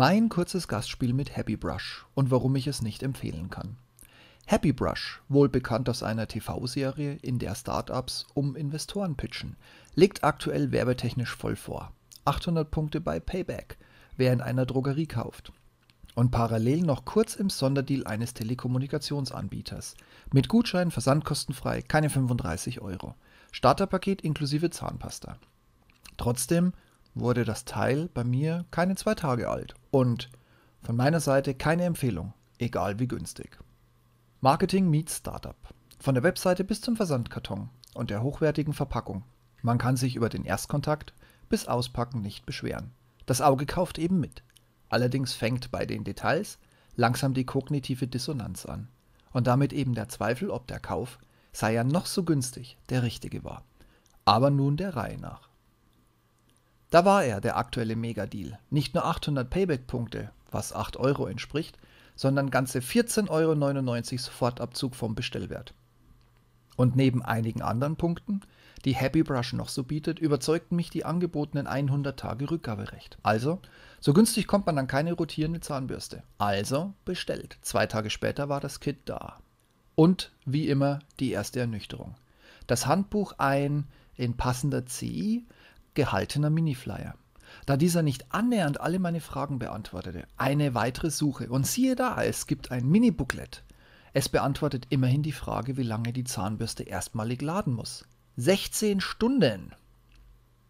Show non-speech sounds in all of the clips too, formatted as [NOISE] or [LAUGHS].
Mein kurzes Gastspiel mit Happy Brush und warum ich es nicht empfehlen kann. Happy Brush, wohl bekannt aus einer TV-Serie, in der Startups um Investoren pitchen, legt aktuell werbetechnisch voll vor. 800 Punkte bei Payback, wer in einer Drogerie kauft. Und parallel noch kurz im Sonderdeal eines Telekommunikationsanbieters. Mit Gutschein versandkostenfrei, keine 35 Euro. Starterpaket inklusive Zahnpasta. Trotzdem wurde das Teil bei mir keine zwei Tage alt und von meiner Seite keine Empfehlung, egal wie günstig. Marketing meets Startup. Von der Webseite bis zum Versandkarton und der hochwertigen Verpackung. Man kann sich über den Erstkontakt bis Auspacken nicht beschweren. Das Auge kauft eben mit. Allerdings fängt bei den Details langsam die kognitive Dissonanz an. Und damit eben der Zweifel, ob der Kauf, sei ja noch so günstig, der richtige war. Aber nun der Reihe nach. Da war er, der aktuelle Megadeal. Nicht nur 800 Payback-Punkte, was 8 Euro entspricht, sondern ganze 14,99 Euro Sofortabzug vom Bestellwert. Und neben einigen anderen Punkten, die Happy Brush noch so bietet, überzeugten mich die angebotenen 100 Tage Rückgaberecht. Also, so günstig kommt man an keine rotierende Zahnbürste. Also bestellt. Zwei Tage später war das Kit da. Und wie immer die erste Ernüchterung. Das Handbuch ein in passender CI gehaltener Miniflyer da dieser nicht annähernd alle meine Fragen beantwortete. Eine weitere Suche und siehe da, es gibt ein Mini-Booklet. Es beantwortet immerhin die Frage, wie lange die Zahnbürste erstmalig laden muss. 16 Stunden!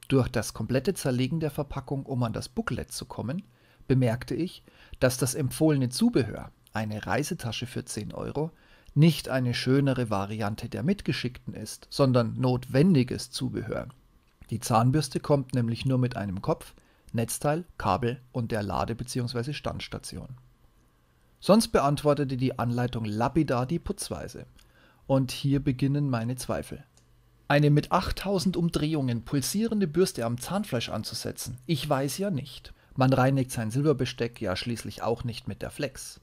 Durch das komplette Zerlegen der Verpackung, um an das Booklet zu kommen, bemerkte ich, dass das empfohlene Zubehör, eine Reisetasche für 10 Euro, nicht eine schönere Variante der mitgeschickten ist, sondern notwendiges Zubehör. Die Zahnbürste kommt nämlich nur mit einem Kopf, Netzteil, Kabel und der Lade- bzw. Standstation. Sonst beantwortete die Anleitung lapidar die Putzweise. Und hier beginnen meine Zweifel. Eine mit 8000 Umdrehungen pulsierende Bürste am Zahnfleisch anzusetzen, ich weiß ja nicht. Man reinigt sein Silberbesteck ja schließlich auch nicht mit der Flex.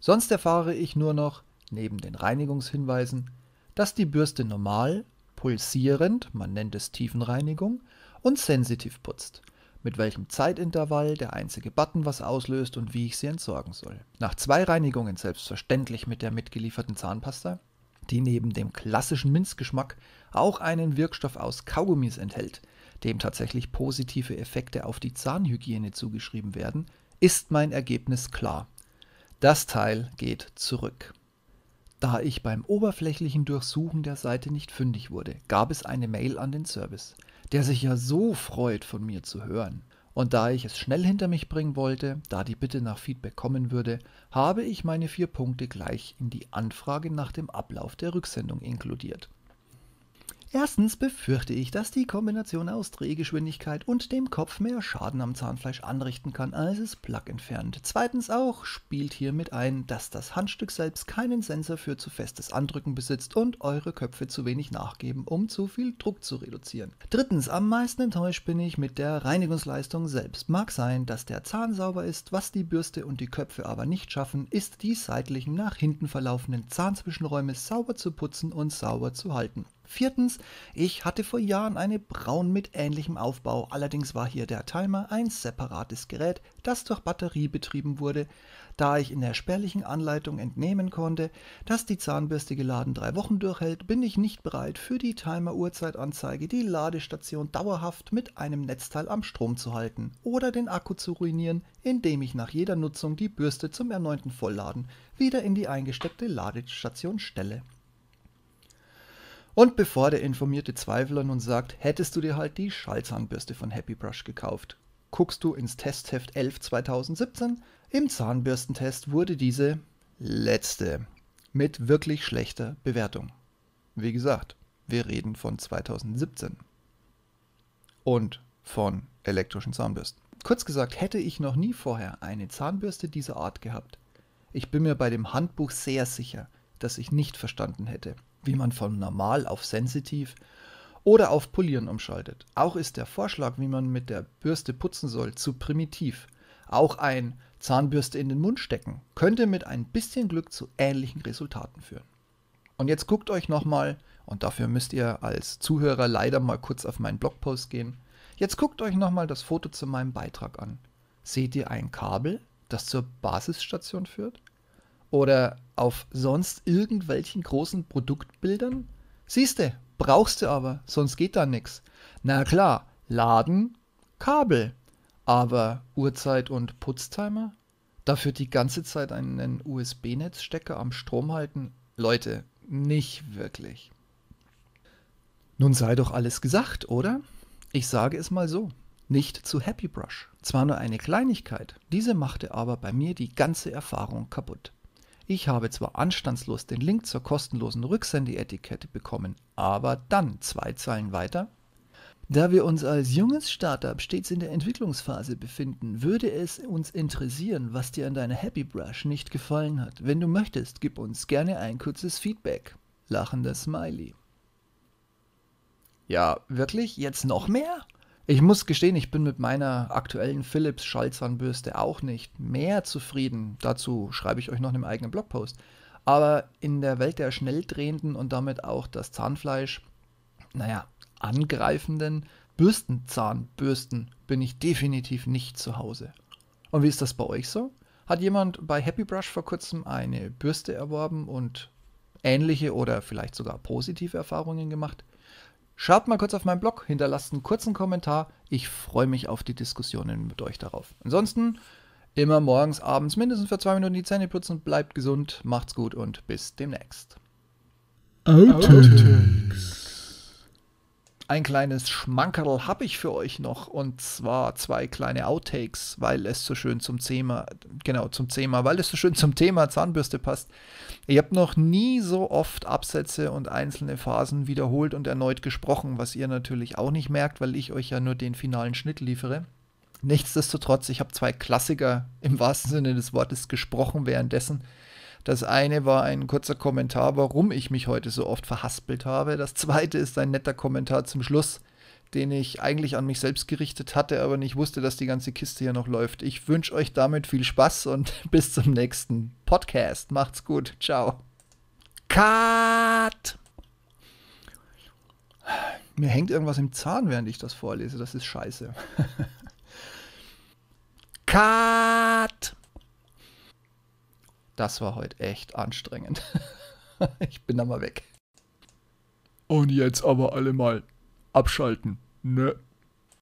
Sonst erfahre ich nur noch, neben den Reinigungshinweisen, dass die Bürste normal, pulsierend, man nennt es Tiefenreinigung, und sensitiv putzt mit welchem Zeitintervall der einzige Button was auslöst und wie ich sie entsorgen soll. Nach zwei Reinigungen selbstverständlich mit der mitgelieferten Zahnpasta, die neben dem klassischen Minzgeschmack auch einen Wirkstoff aus Kaugummis enthält, dem tatsächlich positive Effekte auf die Zahnhygiene zugeschrieben werden, ist mein Ergebnis klar. Das Teil geht zurück. Da ich beim oberflächlichen Durchsuchen der Seite nicht fündig wurde, gab es eine Mail an den Service der sich ja so freut, von mir zu hören. Und da ich es schnell hinter mich bringen wollte, da die Bitte nach Feedback kommen würde, habe ich meine vier Punkte gleich in die Anfrage nach dem Ablauf der Rücksendung inkludiert. Erstens befürchte ich, dass die Kombination aus Drehgeschwindigkeit und dem Kopf mehr Schaden am Zahnfleisch anrichten kann, als es Plug entfernt. Zweitens auch spielt hier mit ein, dass das Handstück selbst keinen Sensor für zu festes Andrücken besitzt und eure Köpfe zu wenig nachgeben, um zu viel Druck zu reduzieren. Drittens, am meisten enttäuscht bin ich mit der Reinigungsleistung selbst. Mag sein, dass der Zahn sauber ist, was die Bürste und die Köpfe aber nicht schaffen, ist die seitlichen nach hinten verlaufenden Zahnzwischenräume sauber zu putzen und sauber zu halten. Viertens, ich hatte vor Jahren eine Braun mit ähnlichem Aufbau, allerdings war hier der Timer ein separates Gerät, das durch Batterie betrieben wurde. Da ich in der spärlichen Anleitung entnehmen konnte, dass die Zahnbürste geladen drei Wochen durchhält, bin ich nicht bereit, für die Timer-Uhrzeitanzeige die Ladestation dauerhaft mit einem Netzteil am Strom zu halten oder den Akku zu ruinieren, indem ich nach jeder Nutzung die Bürste zum erneuten Vollladen wieder in die eingesteckte Ladestation stelle. Und bevor der informierte Zweifler nun sagt, hättest du dir halt die Schallzahnbürste von Happy Brush gekauft, guckst du ins Testheft 11 2017. Im Zahnbürstentest wurde diese letzte mit wirklich schlechter Bewertung. Wie gesagt, wir reden von 2017 und von elektrischen Zahnbürsten. Kurz gesagt, hätte ich noch nie vorher eine Zahnbürste dieser Art gehabt. Ich bin mir bei dem Handbuch sehr sicher, dass ich nicht verstanden hätte, wie man von normal auf sensitiv oder auf polieren umschaltet. Auch ist der Vorschlag, wie man mit der Bürste putzen soll, zu primitiv. Auch ein Zahnbürste in den Mund stecken könnte mit ein bisschen Glück zu ähnlichen Resultaten führen. Und jetzt guckt euch nochmal, und dafür müsst ihr als Zuhörer leider mal kurz auf meinen Blogpost gehen, jetzt guckt euch nochmal das Foto zu meinem Beitrag an. Seht ihr ein Kabel, das zur Basisstation führt? Oder auf sonst irgendwelchen großen Produktbildern? Siehste, brauchst du aber, sonst geht da nichts. Na klar, Laden, Kabel. Aber Uhrzeit und Putztimer? Dafür die ganze Zeit einen USB-Netzstecker am Strom halten? Leute, nicht wirklich. Nun sei doch alles gesagt, oder? Ich sage es mal so. Nicht zu Happy Brush. Zwar nur eine Kleinigkeit, diese machte aber bei mir die ganze Erfahrung kaputt. Ich habe zwar anstandslos den Link zur kostenlosen Rücksendeetikette bekommen, aber dann zwei Zeilen weiter. Da wir uns als junges Startup stets in der Entwicklungsphase befinden, würde es uns interessieren, was dir an deiner Happy Brush nicht gefallen hat. Wenn du möchtest, gib uns gerne ein kurzes Feedback. Lachender Smiley. Ja, wirklich? Jetzt noch mehr? Ich muss gestehen, ich bin mit meiner aktuellen Philips Schallzahnbürste auch nicht mehr zufrieden. Dazu schreibe ich euch noch einen eigenen Blogpost. Aber in der Welt der schnell drehenden und damit auch das Zahnfleisch, naja, angreifenden Bürstenzahnbürsten bin ich definitiv nicht zu Hause. Und wie ist das bei euch so? Hat jemand bei Happy Brush vor kurzem eine Bürste erworben und ähnliche oder vielleicht sogar positive Erfahrungen gemacht? Schaut mal kurz auf meinen Blog, hinterlasst einen kurzen Kommentar. Ich freue mich auf die Diskussionen mit euch darauf. Ansonsten immer morgens, abends mindestens für zwei Minuten die Zähne putzen. Bleibt gesund, macht's gut und bis demnächst. Outtakes. Ein kleines Schmankerl habe ich für euch noch und zwar zwei kleine Outtakes, weil es so schön zum Thema, genau zum Thema, weil es so schön zum Thema Zahnbürste passt. Ich habe noch nie so oft Absätze und einzelne Phasen wiederholt und erneut gesprochen, was ihr natürlich auch nicht merkt, weil ich euch ja nur den finalen Schnitt liefere. Nichtsdestotrotz, ich habe zwei Klassiker im wahrsten Sinne des Wortes gesprochen währenddessen. Das eine war ein kurzer Kommentar, warum ich mich heute so oft verhaspelt habe. Das zweite ist ein netter Kommentar zum Schluss, den ich eigentlich an mich selbst gerichtet hatte, aber nicht wusste, dass die ganze Kiste hier noch läuft. Ich wünsche euch damit viel Spaß und [LAUGHS] bis zum nächsten Podcast. Macht's gut. Ciao. Cut! Mir hängt irgendwas im Zahn, während ich das vorlese. Das ist scheiße. [LAUGHS] Cut! Das war heute echt anstrengend. [LAUGHS] ich bin da mal weg. Und jetzt aber alle mal abschalten, ne?